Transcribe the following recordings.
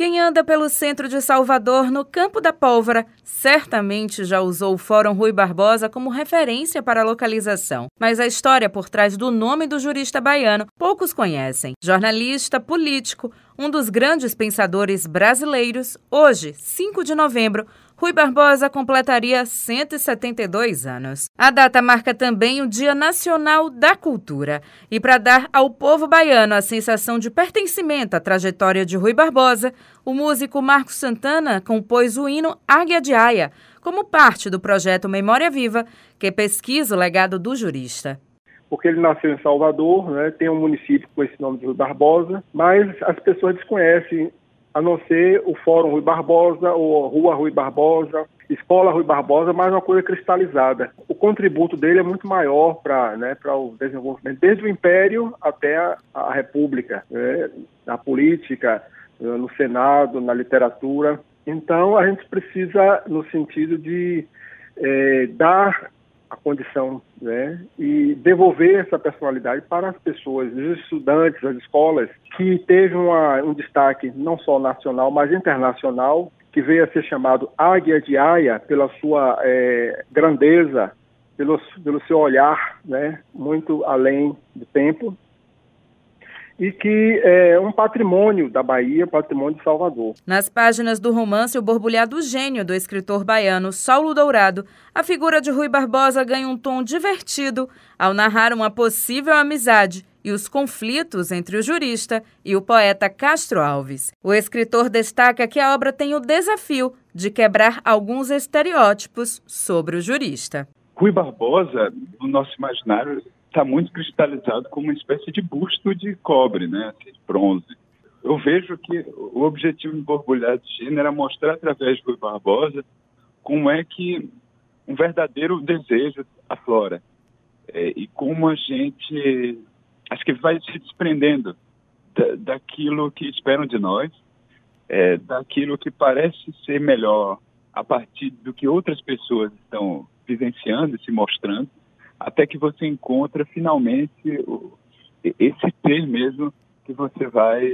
Quem anda pelo centro de Salvador, no Campo da Pólvora, certamente já usou o Fórum Rui Barbosa como referência para a localização. Mas a história por trás do nome do jurista baiano poucos conhecem. Jornalista, político, um dos grandes pensadores brasileiros, hoje, 5 de novembro, Rui Barbosa completaria 172 anos. A data marca também o Dia Nacional da Cultura. E para dar ao povo baiano a sensação de pertencimento à trajetória de Rui Barbosa, o músico Marcos Santana compôs o hino Águia de Aia, como parte do projeto Memória Viva, que pesquisa o legado do jurista porque ele nasceu em Salvador, né, tem um município com esse nome de Rui Barbosa, mas as pessoas desconhecem a não ser o Fórum Rui Barbosa, ou Rua Rui Barbosa, Escola Rui Barbosa, mais uma coisa cristalizada. O contributo dele é muito maior para né, o desenvolvimento, desde o Império até a, a República, né, na política, no Senado, na literatura. Então, a gente precisa, no sentido de é, dar a condição né, e devolver essa personalidade para as pessoas, os estudantes, as escolas, que teve uma, um destaque não só nacional, mas internacional, que veio a ser chamado Águia de Aia pela sua é, grandeza, pelo, pelo seu olhar né, muito além do tempo, e que é um patrimônio da Bahia, patrimônio de Salvador. Nas páginas do romance O Borbulhado Gênio, do escritor baiano Saulo Dourado, a figura de Rui Barbosa ganha um tom divertido ao narrar uma possível amizade e os conflitos entre o jurista e o poeta Castro Alves. O escritor destaca que a obra tem o desafio de quebrar alguns estereótipos sobre o jurista. Rui Barbosa, no nosso imaginário, está muito cristalizado como uma espécie de busto de cobre, né, assim, de bronze. Eu vejo que o objetivo do Borbulhado de China era mostrar através do Rui Barbosa como é que um verdadeiro desejo aflora é, e como a gente acho que vai se desprendendo da, daquilo que esperam de nós, é, daquilo que parece ser melhor a partir do que outras pessoas estão vivenciando e se mostrando até que você encontra finalmente o, esse ter mesmo que você vai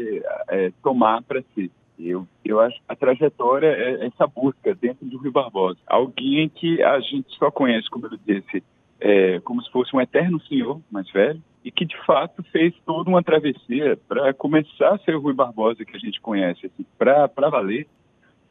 é, tomar para si. Eu, eu acho a trajetória é essa busca dentro do Rio Barbosa. Alguém que a gente só conhece, como eu disse, é, como se fosse um eterno senhor mais velho, e que de fato fez toda uma travessia para começar a ser o Rui Barbosa que a gente conhece, assim, para valer.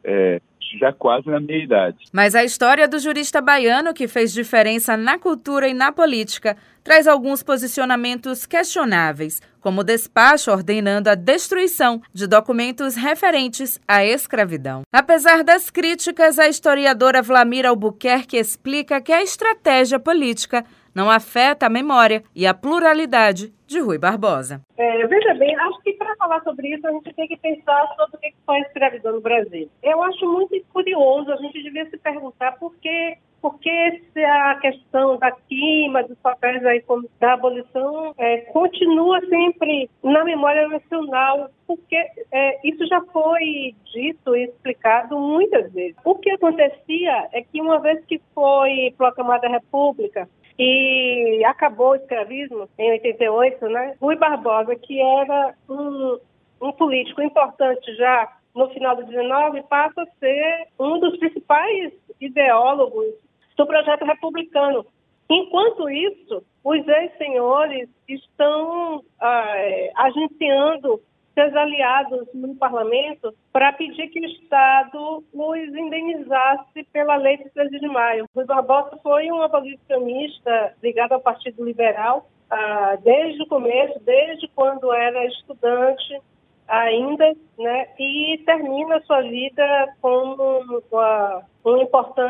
É, já quase na meia idade. Mas a história do jurista baiano que fez diferença na cultura e na política traz alguns posicionamentos questionáveis, como o despacho ordenando a destruição de documentos referentes à escravidão. Apesar das críticas, a historiadora Vlamir Albuquerque explica que a estratégia política não afeta a memória e a pluralidade de Rui Barbosa. É, veja bem, acho que para falar sobre isso a gente tem que pensar sobre o que foi a escravidão no Brasil. Eu acho muito curioso, a gente devia se perguntar por que porque a questão da queima, dos papéis aí da abolição é, continua sempre na memória nacional, porque é, isso já foi dito e explicado muitas vezes. O que acontecia é que uma vez que foi proclamada a República, e acabou o escravismo em 88, né? Rui Barbosa, que era um, um político importante já no final do 19, passa a ser um dos principais ideólogos do projeto republicano. Enquanto isso, os ex-senhores estão ah, é, agenciando seus aliados no parlamento para pedir que o Estado os indenizasse pela lei de 13 de maio. Rui Barbosa foi um abolicionista ligado ao Partido Liberal ah, desde o começo, desde quando era estudante ainda, né, e termina sua vida como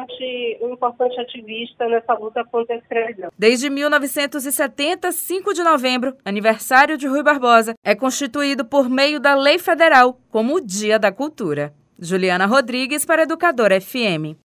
importante, um importante ativista nessa luta contra a escravidão. Desde 1970, 5 de novembro, aniversário de Rui Barbosa, é constituído por meio da lei federal como o Dia da Cultura. Juliana Rodrigues para Educadora FM.